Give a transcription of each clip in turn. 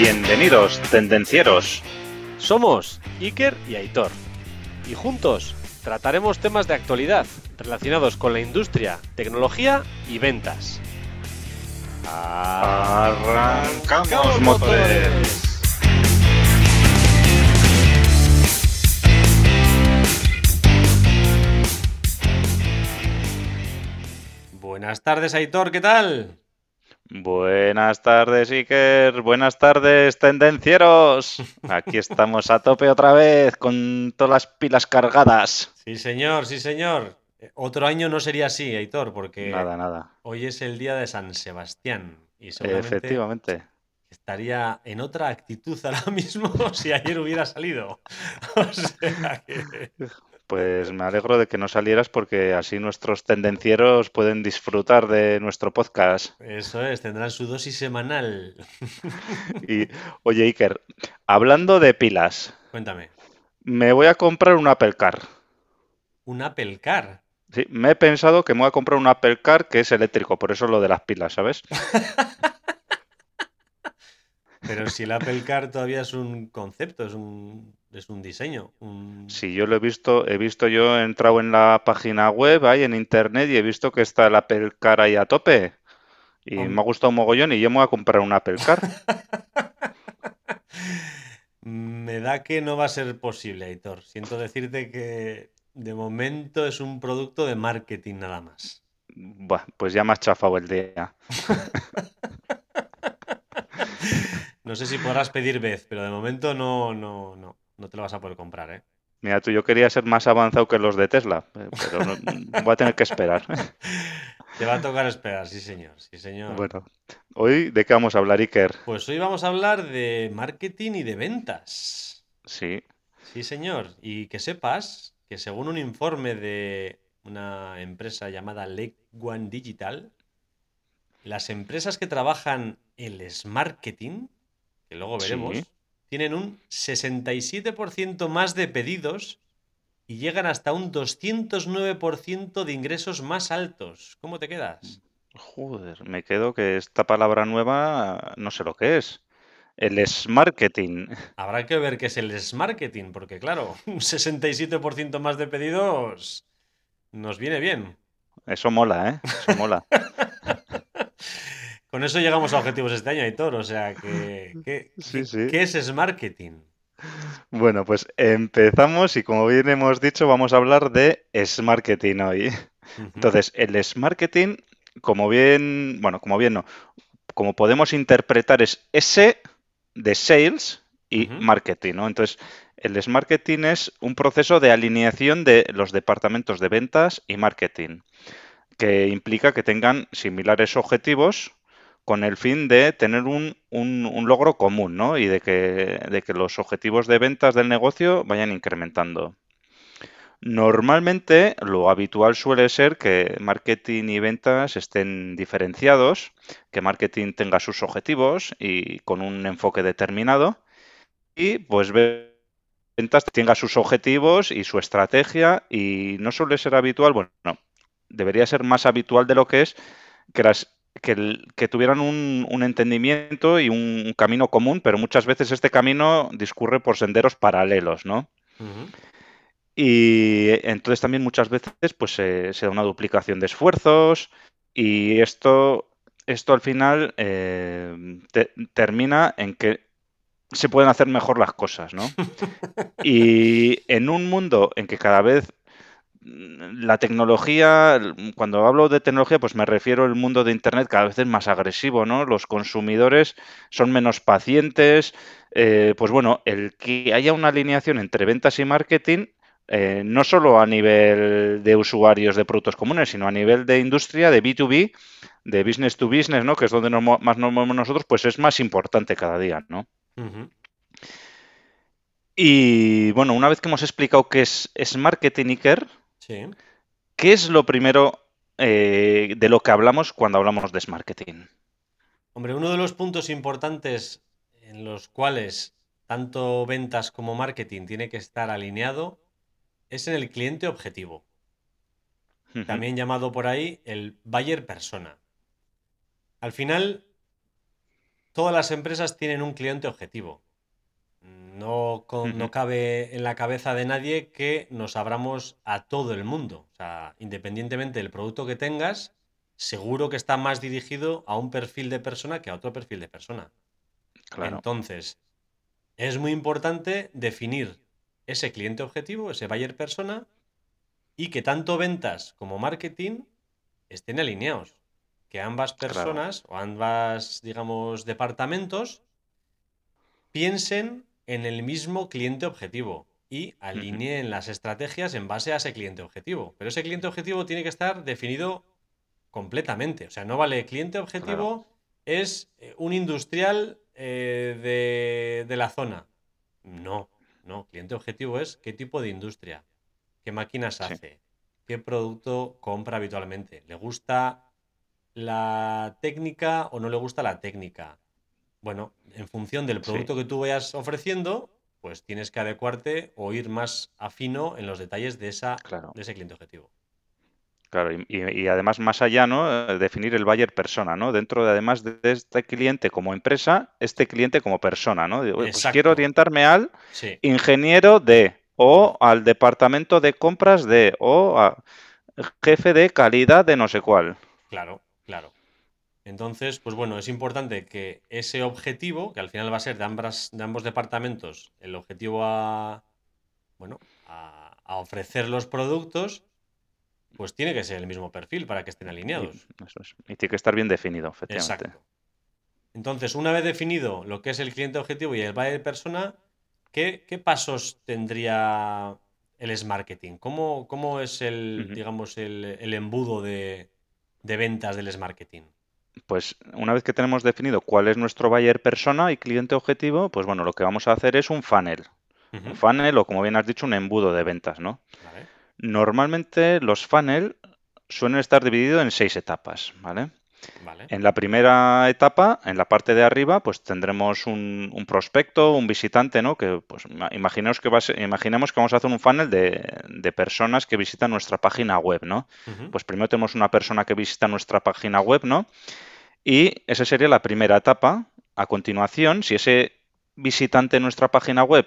Bienvenidos, tendencieros. Somos Iker y Aitor. Y juntos trataremos temas de actualidad relacionados con la industria, tecnología y ventas. Arrancamos motores. Buenas tardes, Aitor, ¿qué tal? Buenas tardes, Iker. Buenas tardes, tendencieros. Aquí estamos a tope otra vez con todas las pilas cargadas. Sí, señor, sí, señor. Eh, Otro año no sería así, Aitor, porque Nada, nada. hoy es el día de San Sebastián y seguramente Efectivamente. estaría en otra actitud ahora mismo si ayer hubiera salido. O sea que... Pues me alegro de que no salieras porque así nuestros tendencieros pueden disfrutar de nuestro podcast. Eso es, tendrán su dosis semanal. Y, oye, Iker, hablando de pilas, Cuéntame, me voy a comprar un Apple Car. un Apple Car. Sí, me he pensado que me voy a comprar un Apple Car que es eléctrico, por eso lo de las pilas, ¿sabes? Pero si el Apple Car todavía es un concepto, es un, es un diseño. un- Si yo lo he visto, he visto yo, he entrado en la página web, ahí en internet, y he visto que está el Apple Car ahí a tope. Y me ha gustado un mogollón y yo me voy a comprar un Apple Car. Me da que no va a ser posible, Aitor. Siento decirte que de momento es un producto de marketing nada más. Buah, pues ya me has chafado el día. No sé si podrás pedir vez, pero de momento no, no, no, no te lo vas a poder comprar, ¿eh? Mira, tú, yo quería ser más avanzado que los de Tesla, eh, pero no- voy a tener que esperar. Te va a tocar esperar, sí señor, sí señor. Bueno, hoy, ¿de qué vamos a hablar, Iker? Pues hoy vamos a hablar de marketing y de ventas. Sí, Sí, señor. Y que sepas que según un informe de una empresa llamada Lake One Digital, las empresas que trabajan el marketing, que luego Sí. Tienen un 67% más de pedidos y llegan hasta un 209% de ingresos más altos. ¿Cómo te quedas? joder, me quedo que esta palabra nueva no sé lo que es. El marketing. Habrá que ver qué es el marketing, porque claro, un 67% más de pedidos nos viene bien. Eso mola, ¿eh? Eso mola. Con eso llegamos a objetivos este año, Aitor. O sea, que, que- Sí, que- sí. ¿qué es marketing? Bueno, pues empezamos y como bien hemos dicho, vamos a hablar de marketing hoy. Entonces, el marketing, como bien, bueno, como bien no, como podemos interpretar es S de sales y marketing, ¿no? Entonces, el marketing es un proceso de alineación de los departamentos de ventas y marketing, que implica que tengan similares objetivos con el fin de tener un, un- logro común, ¿no? Y de que, de que los objetivos de ventas del negocio vayan incrementando. Normalmente lo habitual suele ser que marketing y ventas estén diferenciados, que marketing tenga sus objetivos y con un enfoque determinado y pues ve- ventas tenga sus objetivos y su estrategia y no suele ser habitual, bueno, no, debería ser más habitual de lo que es que, las, que, tuvieran un, un entendimiento y un camino común, pero muchas veces este camino discurre por senderos paralelos, ¿no? Y entonces también muchas veces pues se, se da una duplicación de esfuerzos y esto, esto al final eh, te- termina en que se pueden hacer mejor las cosas, ¿no? Y en un mundo en que cada vez la tecnología, cuando hablo de tecnología, pues me refiero al mundo de Internet cada vez es más agresivo, ¿no? Los consumidores son menos pacientes. eh, pues bueno, el que haya una alineación entre ventas y marketing, eh, no solo a nivel de usuarios de productos comunes, sino a nivel de industria, de B2B, de business to business, ¿no? Que es donde nos más nos movemos nosotros, pues es más importante cada día, ¿no? Y bueno, una vez que hemos explicado qué es, es marketing, Iker, Sí. ¿qué es lo primero eh, de lo que hablamos cuando hablamos de marketing? Hombre, uno de los puntos importantes en los cuales tanto ventas como marketing tiene que estar alineado es en el cliente objetivo, también llamado por ahí el buyer persona. Al final, todas las empresas tienen un cliente objetivo. No, con- no cabe en la cabeza de nadie que nos abramos a todo el mundo. O sea, independientemente del producto que tengas, seguro que está más dirigido a un perfil de persona que a otro perfil de persona. Claro. Entonces, es muy importante definir ese cliente objetivo, ese buyer persona, y que tanto ventas como marketing estén alineados. Que ambas Claro. personas o ambas, digamos, departamentos piensen en el mismo cliente objetivo y alineen las estrategias en base a ese cliente objetivo. Pero ese cliente objetivo tiene que estar definido completamente. O sea, no vale cliente Claro. objetivo es eh, un industrial eh, de, de la zona. No, no. Cliente objetivo es qué tipo de industria, qué máquinas Sí, hace, qué producto compra habitualmente. ¿Le gusta la técnica o no le gusta la técnica? Bueno, en función del sí, producto que tú vayas ofreciendo, pues tienes que adecuarte o ir más afino en los detalles de, esa, claro. de ese cliente objetivo. Claro, y, además más allá, ¿no? Eh, Definir el buyer persona, ¿no? Dentro de además de este cliente como empresa, este cliente como persona, ¿no? Digo, "Oye, pues quiero orientarme al sí. ingeniero de, o al departamento de compras de, o a jefe de calidad de no sé cuál. Claro, claro. Entonces, pues bueno, es importante que ese objetivo, que al final va a ser de, ambas, de ambos departamentos, el objetivo a, bueno, a, a ofrecer los productos, pues tiene que ser el mismo perfil para que estén Y alineados. eso es. Y tiene que estar bien definido, efectivamente. Exacto. Entonces, una vez definido lo que es el cliente objetivo y el buyer persona, ¿qué, qué pasos tendría el S marketing? ¿Cómo, cómo es el, digamos, el, el embudo de, de ventas del S marketing? Pues una vez que tenemos definido cuál es nuestro buyer persona y cliente objetivo, pues bueno, lo que vamos a hacer es un funnel. Un funnel o como bien has dicho, un embudo de ventas, ¿no? ¿Vale? Normalmente los funnel suelen estar divididos en seis etapas, ¿vale? ¿Vale? En la primera etapa, en la parte de arriba, pues tendremos un, un prospecto, un visitante, ¿no? Que pues ima- imaginemos que, va a ser- imaginemos que vamos a hacer un funnel de, de personas que visitan nuestra página web, ¿no? Pues primero tenemos una persona que visita nuestra página web, ¿no? Y esa sería la primera etapa. A continuación, si ese visitante de nuestra página web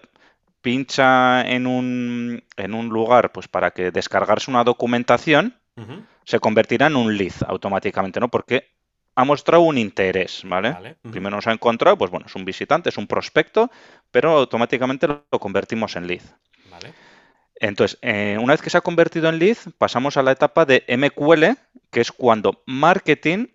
pincha en un, en un lugar pues para que descargarse una documentación, se convertirá en un lead automáticamente, ¿no? Porque ha mostrado un interés, ¿vale? Primero nos ha encontrado, pues bueno, es un visitante, es un prospecto, pero automáticamente lo convertimos en lead. ¿Vale? Entonces, eh, una vez que se ha convertido en lead, pasamos a la etapa de MQL, que es cuando marketing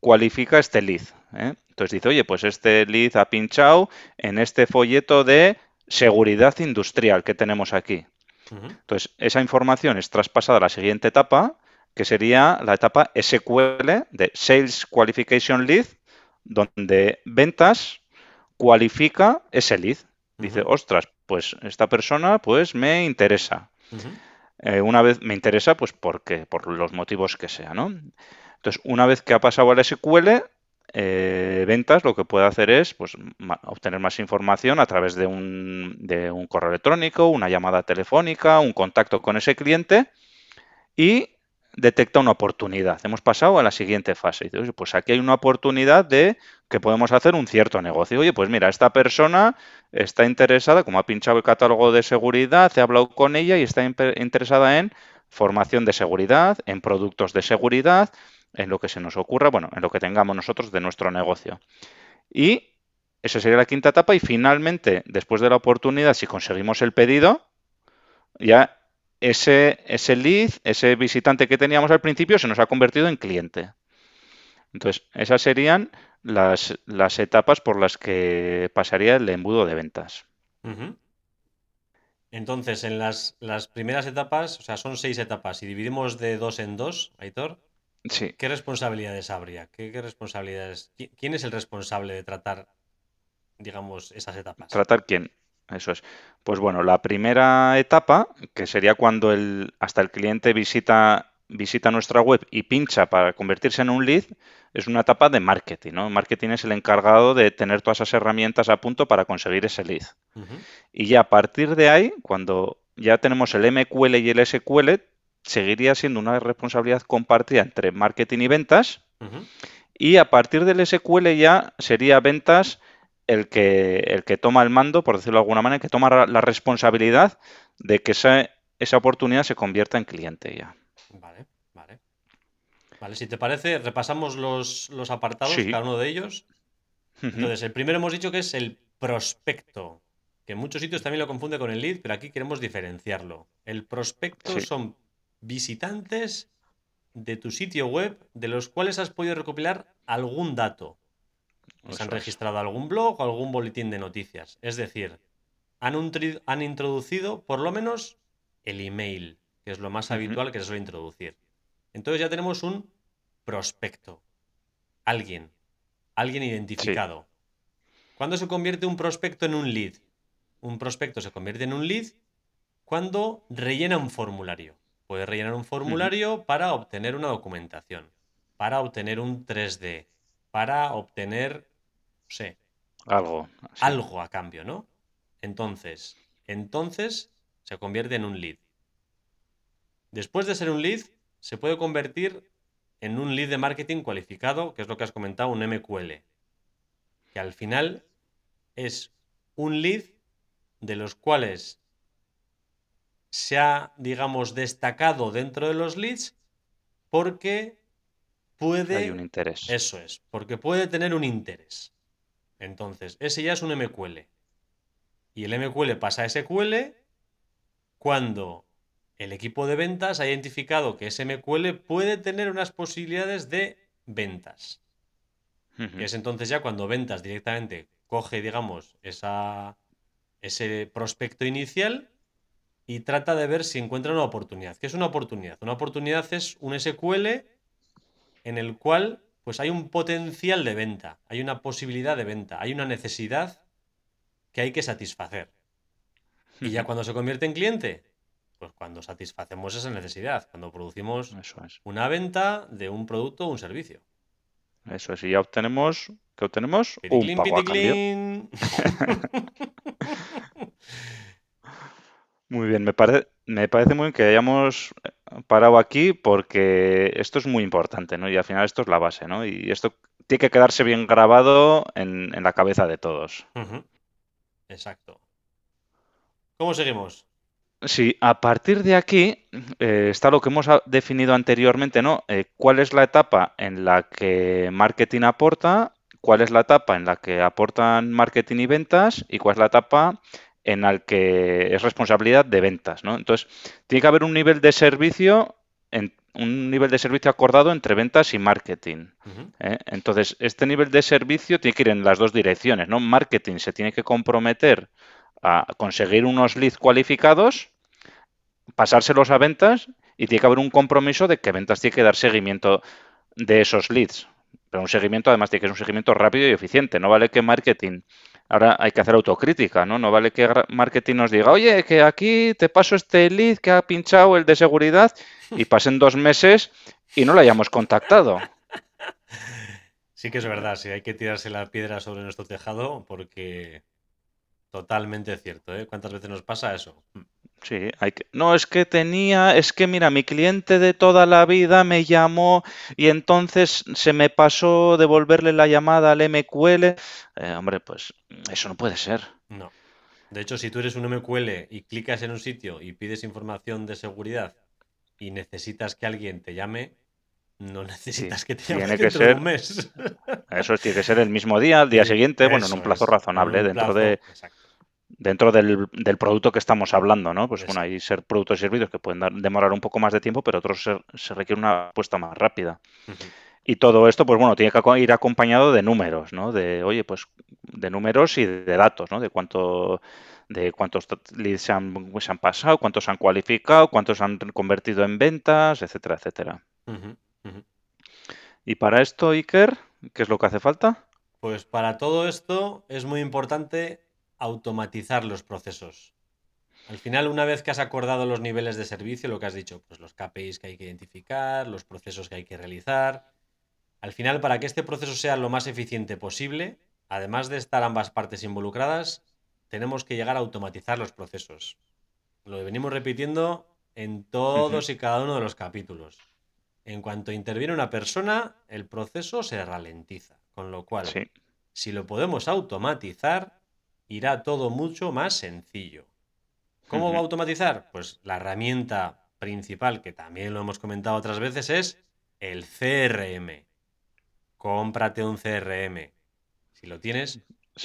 cualifica este lead. ¿eh? Entonces dice, oye, pues este lead ha pinchado en este folleto de seguridad industrial que tenemos aquí. Entonces, esa información es traspasada a la siguiente etapa, que sería la etapa SQL de Sales Qualification Lead, donde ventas cualifica ese lead. Dice, ostras, pues esta persona pues me interesa. Eh, una vez me interesa, pues porque, por los motivos que sea, ¿no? Entonces, una vez que ha pasado al SQL, eh, ventas lo que puede hacer es pues, ma- obtener más información a través de un, de un correo electrónico, una llamada telefónica, un contacto con ese cliente y detecta una oportunidad. Hemos pasado a la siguiente fase. Dice, "Oye, pues aquí hay una oportunidad de que podemos hacer un cierto negocio. Oye, pues mira, esta persona está interesada, como ha pinchado el catálogo de seguridad, he hablado con ella y está interesada en formación de seguridad, en productos de seguridad, en lo que se nos ocurra, bueno, en lo que tengamos nosotros de nuestro negocio. Y esa sería la quinta etapa y finalmente, después de la oportunidad, si conseguimos el pedido, ya ese, ese lead, ese visitante que teníamos al principio, se nos ha convertido en cliente. Entonces, esas serían las, las etapas por las que pasaría el embudo de ventas. Entonces, en las, las primeras etapas, o sea, son seis etapas, y dividimos de dos en dos, Aitor, Sí, ¿qué responsabilidades habría? ¿Qué, qué responsabilidades? qui- ¿Quién es el responsable de tratar, digamos, esas etapas? tratar quién. Eso es. Pues bueno, la primera etapa, que sería cuando el, hasta el cliente visita, visita nuestra web y pincha para convertirse en un lead, es una etapa de marketing, ¿no? Marketing es el encargado de tener todas esas herramientas a punto para conseguir ese lead. Y ya a partir de ahí, cuando ya tenemos el MQL y el SQL, seguiría siendo una responsabilidad compartida entre marketing y ventas. y a partir del SQL ya sería ventas el que, el que toma el mando, por decirlo de alguna manera, el que toma la responsabilidad de que esa, esa oportunidad se convierta en cliente ya. Vale, vale. Vale, si te parece, repasamos los, los apartados, cada uno de ellos. Entonces, el primero hemos dicho que es el prospecto, que en muchos sitios también lo confunde con el lead, pero aquí queremos diferenciarlo. El prospecto son visitantes de tu sitio web de los cuales has podido recopilar algún dato. Se han registrado algún blog o algún boletín de noticias. Es decir, han, han introducido por lo menos el email, que es lo más habitual que se suele introducir. Entonces ya tenemos un prospecto. Alguien. Alguien identificado. ¿Cuándo se convierte un prospecto en un lead? Un prospecto se convierte en un lead cuando rellena un formulario. Puede rellenar un formulario para obtener una documentación, para obtener un 3D, para obtener, no sé, algo, algo a cambio, ¿no? Entonces, entonces se convierte en un lead. Después de ser un lead, se puede convertir en un lead de marketing cualificado, que es lo que has comentado, un MQL, que al final es un lead de los cuales se ha, digamos, destacado dentro de los leads porque puede... Hay un interés. Eso es, porque puede tener un interés. Entonces, ese ya es un MQL. Y el MQL pasa a SQL cuando el equipo de ventas ha identificado que ese MQL puede tener unas posibilidades de ventas. es entonces ya cuando ventas directamente coge, digamos, esa, ese prospecto inicial y trata de ver si encuentra una oportunidad. ¿Qué es una oportunidad? Una oportunidad es un SQL en el cual pues hay un potencial de venta, hay una posibilidad de venta, hay una necesidad que hay que satisfacer. Y ya cuando se convierte en cliente, pues cuando satisfacemos esa necesidad, cuando producimos una venta de un producto o un servicio. Eso es, y ya obtenemos, ¿qué obtenemos? un pago a. Muy bien, me, me parece muy bien que hayamos parado aquí porque esto es muy importante, ¿no? Y al final esto es la base, ¿no? Y esto tiene que quedarse bien grabado en, la cabeza de todos. Exacto. ¿Cómo seguimos? Sí, a partir de aquí eh, está lo que hemos definido anteriormente, ¿no? Eh, ¿Cuál es la etapa en la que marketing aporta? ¿Cuál es la etapa en la que aportan marketing y ventas? ¿Y cuál es la etapa en la que es responsabilidad de ventas, ¿no? Entonces, tiene que haber un nivel de servicio, en, un nivel de servicio acordado entre ventas y marketing. ¿eh? Entonces, este nivel de servicio tiene que ir en las dos direcciones, ¿no? Marketing se tiene que comprometer a conseguir unos leads cualificados, pasárselos a ventas y tiene que haber un compromiso de que ventas tiene que dar seguimiento de esos leads. Pero un seguimiento, además, tiene que ser un seguimiento rápido y eficiente. No vale que marketing Ahora hay que hacer autocrítica, ¿no? No vale que marketing nos diga, oye, que aquí te paso este lead que ha pinchado el de seguridad y pasen dos meses y no lo hayamos contactado. Sí que es verdad, sí, hay que tirarse la piedra sobre nuestro tejado porque totalmente cierto, ¿eh? ¿Cuántas veces nos pasa eso? Sí, hay que... No, es que tenía, es que mira, mi cliente de toda la vida me llamó y entonces se me pasó devolverle la llamada al MQL. Eh, hombre, pues eso no puede ser. No. De hecho, si tú eres un MQL y clicas en un sitio y pides información de seguridad y necesitas que alguien te llame, no necesitas que te llame tiene que ser, un mes. Eso tiene que ser el mismo día, al día siguiente, bueno, en un plazo razonable, dentro de dentro del, producto que estamos hablando, ¿no? Pues bueno, hay ser productos y servicios que pueden demorar un poco más de tiempo, pero otros se, requiere una apuesta más rápida. Y todo esto, pues bueno, tiene que ir acompañado de números, ¿no? De, oye, pues de números y de datos, ¿no? De cuánto de cuántos leads se han, se han pasado, cuántos se han cualificado, cuántos se han convertido en ventas, etcétera, etcétera. Y para esto, Iker, ¿qué es lo que hace falta? Pues para todo esto es muy importante automatizar los procesos. Al final, una vez que has acordado los niveles de servicio, lo que has dicho, pues los KPIs que hay que identificar, los procesos que hay que realizar, al final, para que este proceso sea lo más eficiente posible, además de estar ambas partes involucradas, tenemos que llegar a automatizar los procesos. Lo venimos repitiendo en todos y cada uno de los capítulos. en cuanto interviene una persona, el proceso se ralentiza. Con lo cual, Sí. si lo podemos automatizar, irá todo mucho más sencillo. ¿Cómo va a automatizar? Pues la herramienta principal, que también lo hemos comentado otras veces, es el CRM. Cómprate un CRM. Si lo tienes,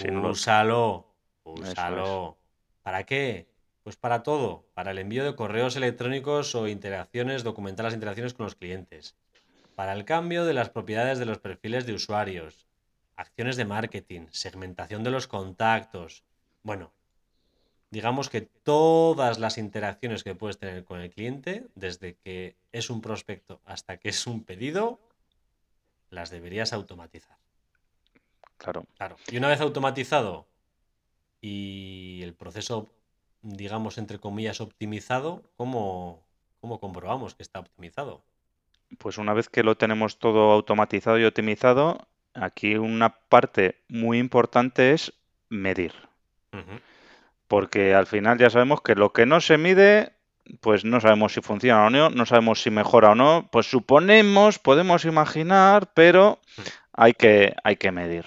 lo- úsalo. Es. Úsalo. ¿Para qué? Pues para todo. Para el envío de correos electrónicos o interacciones, documentar las interacciones con los clientes. Para el cambio de las propiedades de los perfiles de usuarios. Acciones de marketing, segmentación de los contactos. Bueno, digamos que todas las interacciones que puedes tener con el cliente, desde que es un prospecto hasta que es un pedido, las deberías automatizar. Claro. Claro. Y una vez automatizado y el proceso, digamos, entre comillas, optimizado, ¿cómo, cómo comprobamos que está optimizado? Pues una vez que lo tenemos todo automatizado y optimizado, aquí una parte muy importante es medir. Porque al final ya sabemos que lo que no se mide, pues no sabemos si funciona o no, no sabemos si mejora o no. Pues suponemos, podemos imaginar, pero hay que, hay que medir.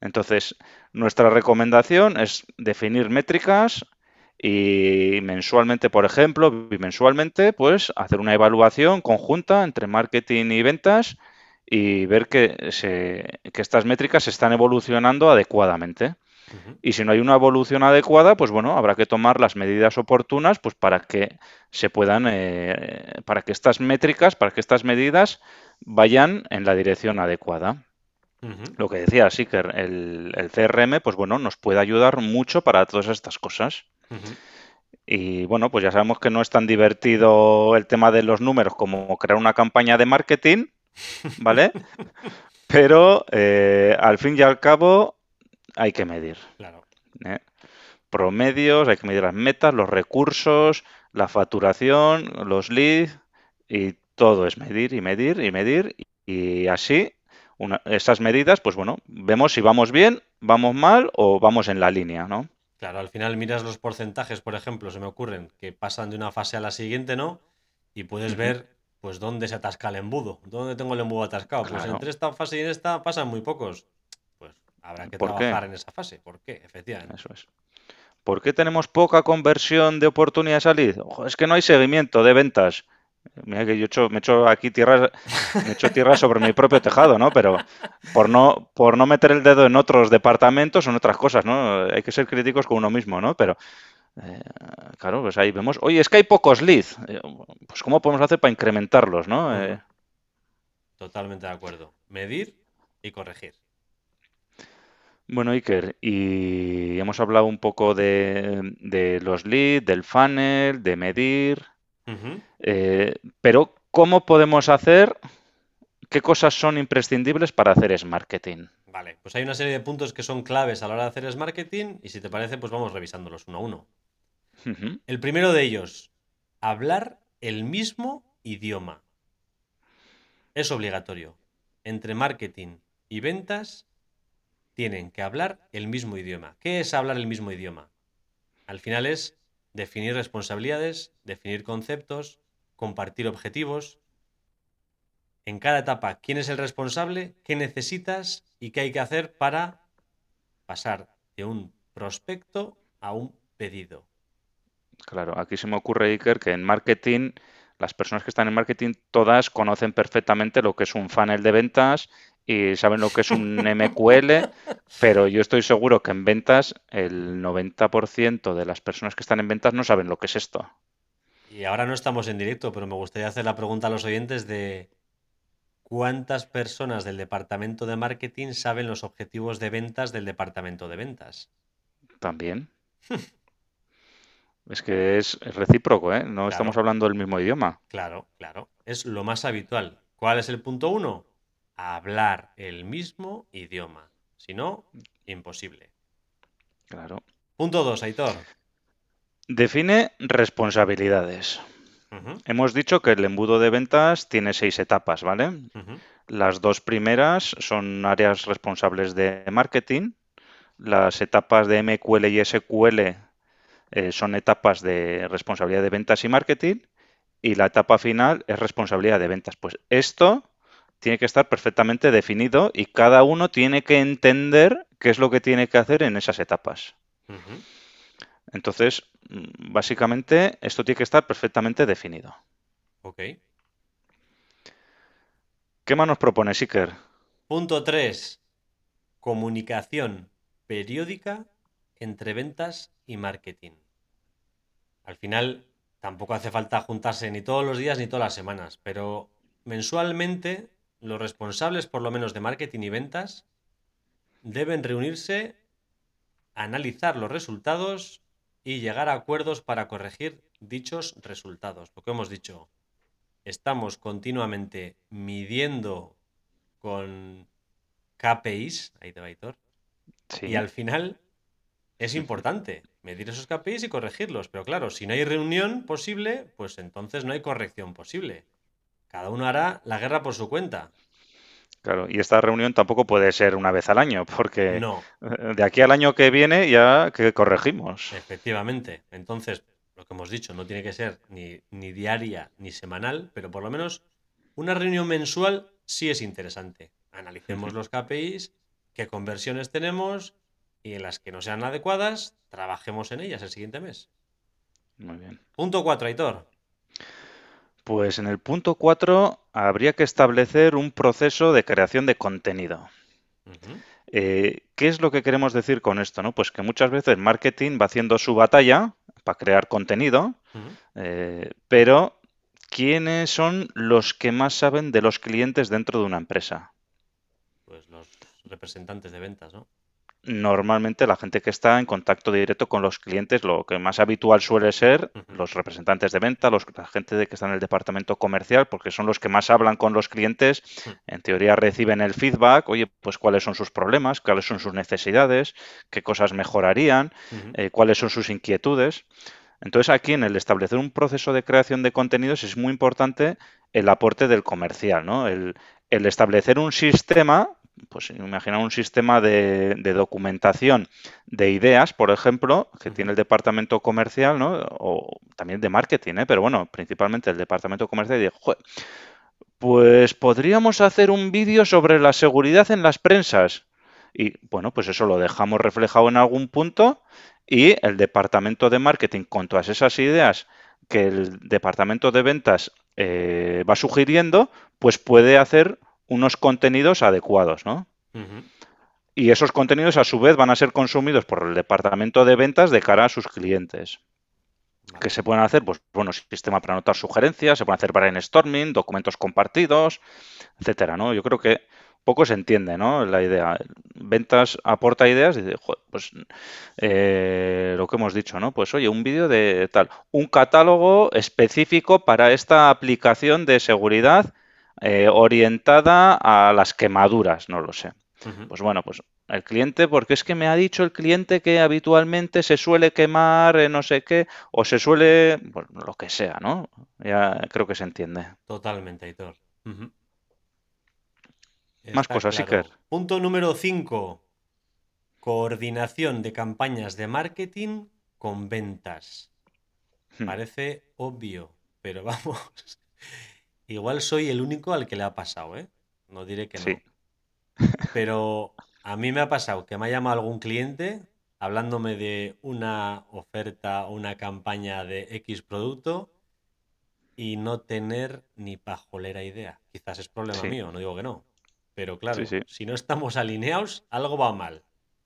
Entonces, nuestra recomendación es definir métricas y mensualmente, por ejemplo, bimensualmente, pues hacer una evaluación conjunta entre marketing y ventas y ver que, se- que estas métricas están evolucionando adecuadamente. Y si no hay una evolución adecuada, pues bueno, habrá que tomar las medidas oportunas pues para que se puedan, eh, para que estas métricas, para que estas medidas vayan en la dirección adecuada. Lo que decía, que el, el CRM, pues bueno, nos puede ayudar mucho para todas estas cosas. Y bueno, pues ya sabemos que no es tan divertido el tema de los números como crear una campaña de marketing, ¿vale? Pero eh, al fin y al cabo hay que medir. Claro. ¿eh? Promedios, hay que medir las metas, los recursos, la facturación, los leads y todo es medir y medir y medir y así una- esas medidas, pues bueno, vemos si vamos bien, vamos mal o vamos en la línea, ¿no? Claro, al final miras los porcentajes, por ejemplo, se me ocurren, que pasan de una fase a la siguiente, ¿no? Y puedes ver, pues, dónde se atasca el embudo. ¿Dónde tengo el embudo atascado? Pues entre esta fase y en esta pasan muy pocos. Pues habrá que trabajar en esa fase. ¿Por qué? Efectivamente. Eso es. ¿Por qué tenemos poca conversión de oportunidades a lead? Ojo, es que no hay seguimiento de ventas. Mira que yo he hecho- me he hecho aquí tierra, me he hecho tierra sobre mi propio tejado, ¿no? Pero por no, por no meter el dedo en otros departamentos o en otras cosas, ¿no? Hay que ser críticos con uno mismo, ¿no? Pero eh, claro, pues ahí vemos, oye, es que hay pocos leads. Eh, Pues ¿cómo podemos hacer para incrementarlos, ¿no? Eh, Totalmente de acuerdo. Medir y corregir. Bueno, Iker, y hemos hablado un poco de, de los leads, del funnel, de medir, pero ¿cómo podemos hacer? ¿Qué cosas son imprescindibles para hacer es marketing? Vale, pues hay una serie de puntos que son claves a la hora de hacer es marketing y si te parece, pues vamos revisándolos uno a uno. El primero de ellos, hablar el mismo idioma. Es obligatorio. Entre marketing y ventas tienen que hablar el mismo idioma. ¿Qué es hablar el mismo idioma? Al final es definir responsabilidades, definir conceptos, compartir objetivos. En cada etapa, quién es el responsable, qué necesitas y qué hay que hacer para pasar de un prospecto a un pedido. Claro, aquí se me ocurre, Iker, que en marketing, las personas que están en marketing, todas conocen perfectamente lo que es un funnel de ventas y saben lo que es un MQL, pero yo estoy seguro que en ventas el 90% de las personas que están en ventas no saben lo que es esto. Y ahora no estamos en directo, pero me gustaría hacer la pregunta a los oyentes de cuántas personas del departamento de marketing saben los objetivos de ventas del departamento de ventas. También. Es que es, es recíproco, ¿eh? No estamos hablando del mismo idioma. Claro, claro. Es lo más habitual. ¿Cuál es el punto uno? Hablar el mismo idioma. Si no, imposible. Claro. Punto dos, Aitor. Define responsabilidades. Hemos dicho que el embudo de ventas tiene seis etapas, ¿vale? Las dos primeras son áreas responsables de marketing. Las etapas de MQL y SQL eh, son etapas de responsabilidad de ventas y marketing. y la etapa final es responsabilidad de ventas. Pues esto tiene que estar perfectamente definido y cada uno tiene que entender qué es lo que tiene que hacer en esas etapas. Entonces, mm, básicamente, esto tiene que estar perfectamente definido. Ok. ¿Qué más nos propone Siker? Punto 3. Comunicación periódica entre ventas y marketing. Al final, tampoco hace falta juntarse ni todos los días ni todas las semanas, pero mensualmente los responsables, por lo menos de marketing y ventas, deben reunirse, analizar los resultados y llegar a acuerdos para corregir dichos resultados. Lo que hemos dicho, estamos continuamente midiendo con KPIs, ahí te va y al final es importante medir esos KPIs y corregirlos. Pero claro, si no hay reunión posible, pues entonces no hay corrección posible. Cada uno hará la guerra por su cuenta. Claro, y esta reunión tampoco puede ser una vez al año, porque de aquí al año que viene ya que corregimos. Efectivamente. Entonces, lo que hemos dicho, no tiene que ser ni, ni diaria ni semanal, pero por lo menos una reunión mensual sí es interesante. Analicemos los KPIs, qué conversiones tenemos y en las que no sean adecuadas, trabajemos en ellas el siguiente mes. Muy bien. Punto 4, Aitor. Pues en el punto 4 habría que establecer un proceso de creación de contenido. Eh, ¿Qué es lo que queremos decir con esto? No? Pues que muchas veces marketing va haciendo su batalla para crear contenido, eh, pero ¿quiénes son los que más saben de los clientes dentro de una empresa? Pues los representantes de ventas, ¿no? Normalmente la gente que está en contacto directo con los clientes, lo que más habitual suele ser los representantes de venta, los, la gente de que está en el departamento comercial, porque son los que más hablan con los clientes, en teoría reciben el feedback, oye, pues cuáles son sus problemas, cuáles son sus necesidades, qué cosas mejorarían, eh, cuáles son sus inquietudes. Entonces aquí en el establecer un proceso de creación de contenidos es muy importante el aporte del comercial, ¿no? El, el establecer un sistema pues imagina un sistema de, documentación de ideas, por ejemplo, que tiene el departamento comercial, ¿no? O también de marketing, ¿eh? Pero bueno, principalmente el departamento comercial y de, pues podríamos hacer un vídeo sobre la seguridad en las prensas. Y bueno, pues eso lo dejamos reflejado en algún punto y el departamento de marketing con todas esas ideas que el departamento de ventas eh, va sugiriendo, pues puede hacer unos contenidos adecuados, ¿no? Y esos contenidos a su vez van a ser consumidos por el departamento de ventas de cara a sus clientes. ¿Qué se pueden hacer? Pues bueno, sistema para anotar sugerencias, se pueden hacer brainstorming, documentos compartidos, etcétera, ¿no? Yo creo que poco se entiende, ¿no? La idea. Ventas aporta ideas dice, pues eh, lo que hemos dicho, ¿no? Pues oye, un vídeo de tal, un catálogo específico para esta aplicación de seguridad eh, orientada a las quemaduras, no lo sé. Pues bueno, pues el cliente, porque es que me ha dicho el cliente que habitualmente se suele quemar no sé qué, o se suele, bueno, lo que sea, ¿no? Ya creo que se entiende. Totalmente, Aitor. Más cosas, sí que. Punto número 5. Coordinación de campañas de marketing con ventas. Hmm. Parece obvio, pero vamos. Igual soy el único al que le ha pasado, ¿eh? No diré que no. Pero a mí me ha pasado que me ha llamado algún cliente hablándome de una oferta o una campaña de X producto y no tener ni pajolera idea. Quizás es problema mío, no digo que no. Pero claro, si no estamos alineados, algo va mal.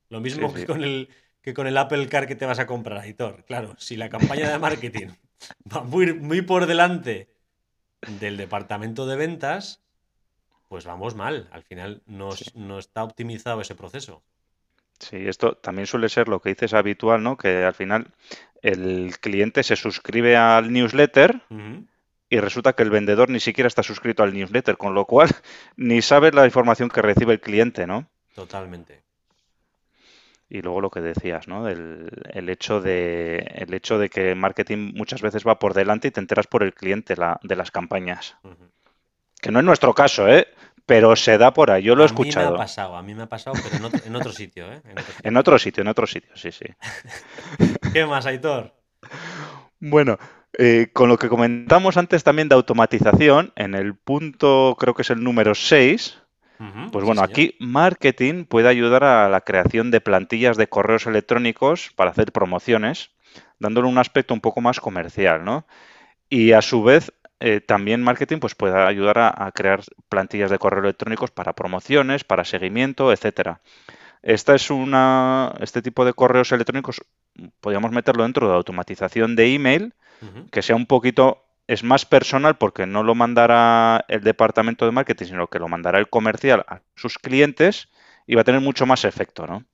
Lo mismo que, con el, que con el Apple Car que te vas a comprar, Editor. Claro, si la campaña de marketing va muy, muy por delante del departamento de ventas, pues vamos mal. Al final no, está optimizado ese proceso. Sí, esto también suele ser lo que dices habitual, ¿no? Que al final el cliente se suscribe al newsletter y resulta que el vendedor ni siquiera está suscrito al newsletter, con lo cual ni sabe la información que recibe el cliente, ¿no? Totalmente. Y luego lo que decías, ¿no? El, el, hecho de, el hecho de que marketing muchas veces va por delante y te enteras por el cliente la, de las campañas. Que no es nuestro caso, ¿eh? Pero se da por ahí, yo lo he escuchado. A mí me ha pasado, a mí me ha pasado, pero en otro, en otro sitio, ¿eh? En otro sitio. en otro sitio, sí, sí. ¿Qué más, Aitor? Bueno, Eh, con lo que comentamos antes también de automatización, en el punto, creo que es el número 6, pues bueno, aquí marketing puede ayudar a la creación de plantillas de correos electrónicos para hacer promociones, dándole un aspecto un poco más comercial, ¿no? Y a su vez, eh, también marketing pues puede ayudar a, crear plantillas de correo electrónicos para promociones, para seguimiento, etcétera. Esta es una, este tipo de correos electrónicos podríamos meterlo dentro de automatización de email, que sea un poquito, es más personal porque no lo mandará el departamento de marketing, sino que lo mandará el comercial a sus clientes y va a tener mucho más efecto, ¿no?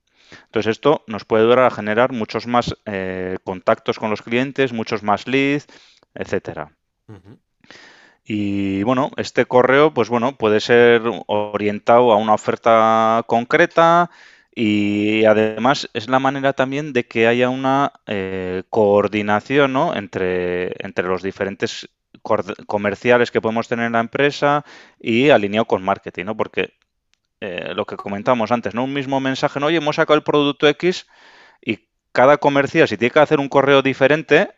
Entonces esto nos puede ayudar a generar muchos más eh, contactos con los clientes, muchos más leads, etcétera. Y bueno, este correo, pues bueno, puede ser orientado a una oferta concreta y además es la manera también de que haya una eh, coordinación entre los diferentes comerciales que podemos tener en la empresa y alineado con marketing, ¿no? Porque eh, lo que comentamos antes, ¿no? Un mismo mensaje, ¿no? Oye, hemos sacado el producto X y cada comercial, si tiene que hacer un correo diferente,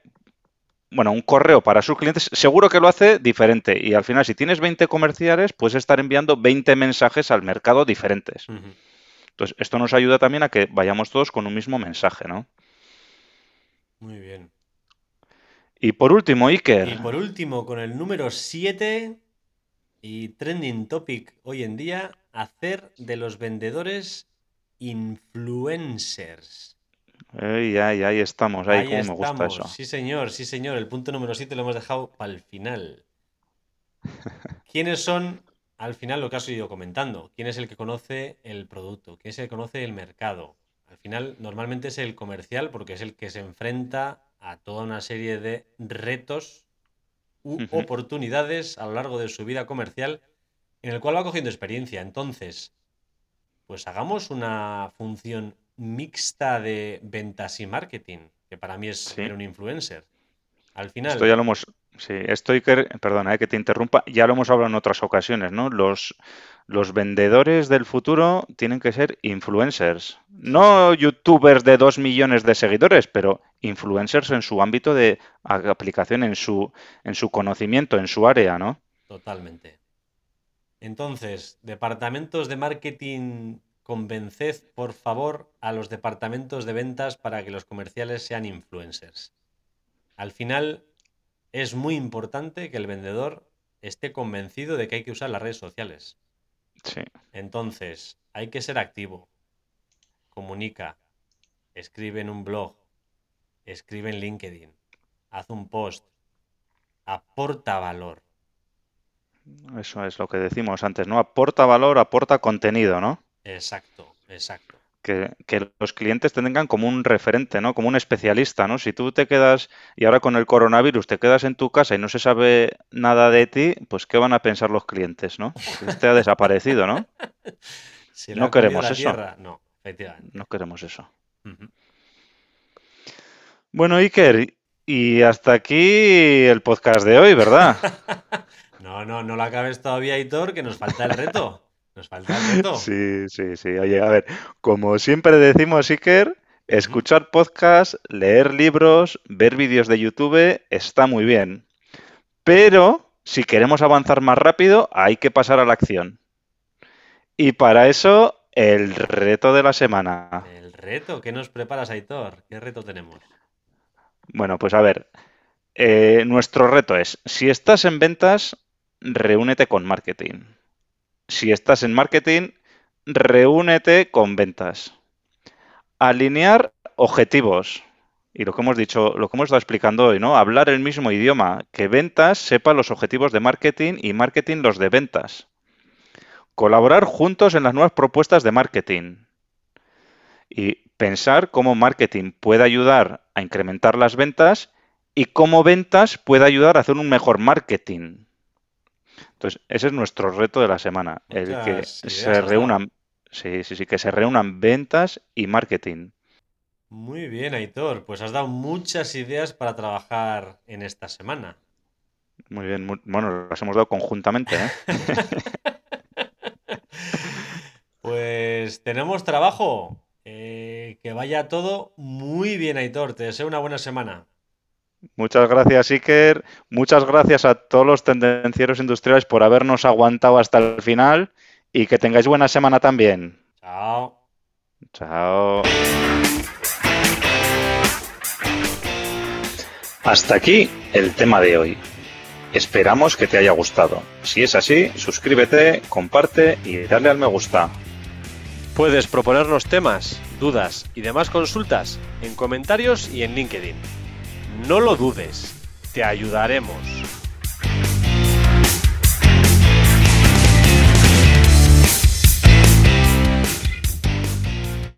bueno, un correo para sus clientes, seguro que lo hace diferente. Y al final, si tienes 20 comerciales, puedes estar enviando 20 mensajes al mercado diferentes. Entonces, esto nos ayuda también a que vayamos todos con un mismo mensaje, ¿no? Muy bien. Y por último, Iker. Y por último, con el número 7 y trending topic hoy en día, hacer de los vendedores influencers. Ay, ay, ahí estamos, ahí, me gusta eso. Sí, señor, sí, señor. El punto número 7 lo hemos dejado para el final. ¿Quiénes son, al final, lo que has ido comentando? ¿Quién es el que conoce el producto? ¿Quién es el que conoce el mercado? Al final, normalmente es el comercial porque es el que se enfrenta a toda una serie de retos u oportunidades a lo largo de su vida comercial en el cual va cogiendo experiencia. Entonces, pues hagamos una función mixta de ventas y marketing, que para mí es ser un influencer. Al final. Esto ya lo hemos. Sí, que, perdona eh, que te interrumpa, ya lo hemos hablado en otras ocasiones, ¿no? Los, los vendedores del futuro tienen que ser influencers. No youtubers de dos millones de seguidores, pero influencers en su ámbito de aplicación, en su, en su conocimiento, en su área, ¿no? Totalmente. Entonces, departamentos de marketing convenced, por favor, a los departamentos de ventas para que los comerciales sean influencers. Al final, es muy importante que el vendedor esté convencido de que hay que usar las redes sociales. Sí. Entonces, hay que ser activo. Comunica. Escribe en un blog. Escribe en LinkedIn. Haz un post. Aporta valor. Eso es lo que decimos antes, ¿no? Aporta valor, aporta contenido, ¿no? Exacto, exacto. Que, los clientes te tengan como un referente, ¿no? Como un especialista, ¿no? Si tú te quedas, y ahora con el coronavirus te quedas en tu casa y no se sabe nada de ti, pues ¿qué van a pensar los clientes, ¿no? Este ha desaparecido, ¿no? no queremos eso. No, efectivamente. No queremos eso. Bueno, Iker, y hasta aquí el podcast de hoy, ¿verdad? no, no, no lo acabes todavía, Hitor, que nos falta el reto. Nos falta el reto. Sí, sí, sí. Oye, a ver, como siempre decimos, Iker, escuchar podcasts, leer libros, ver vídeos de YouTube está muy bien. Pero si queremos avanzar más rápido, hay que pasar a la acción. Y para eso, el reto de la semana. El reto, ¿qué nos preparas, Aitor? ¿Qué reto tenemos? Bueno, pues a ver, eh, nuestro reto es, si estás en ventas, reúnete con marketing si estás en marketing, reúnete con ventas. Alinear objetivos. Y lo que hemos dicho, lo que hemos estado explicando hoy, ¿no? Hablar el mismo idioma, que ventas sepa los objetivos de marketing y marketing los de ventas. Colaborar juntos en las nuevas propuestas de marketing. Y pensar cómo marketing puede ayudar a incrementar las ventas y cómo ventas puede ayudar a hacer un mejor marketing. Entonces, ese es nuestro reto de la semana, el que se reúnan, sí, sí, sí, que se reúnan ventas y marketing. Muy bien, Aitor, pues has dado muchas ideas para trabajar en esta semana. Muy bien, bueno, las hemos dado conjuntamente, ¿eh? pues tenemos trabajo. Eh, que vaya todo muy bien, Aitor. Te deseo una buena semana. Muchas gracias, Iker. Muchas gracias a todos los tendencieros industriales por habernos aguantado hasta el final y que tengáis buena semana también. Chao. Chao. Hasta aquí el tema de hoy. Esperamos que te haya gustado. Si es así, suscríbete, comparte y dale al me gusta. Puedes proponernos temas, dudas y demás consultas en comentarios y en LinkedIn. No lo dudes, te ayudaremos.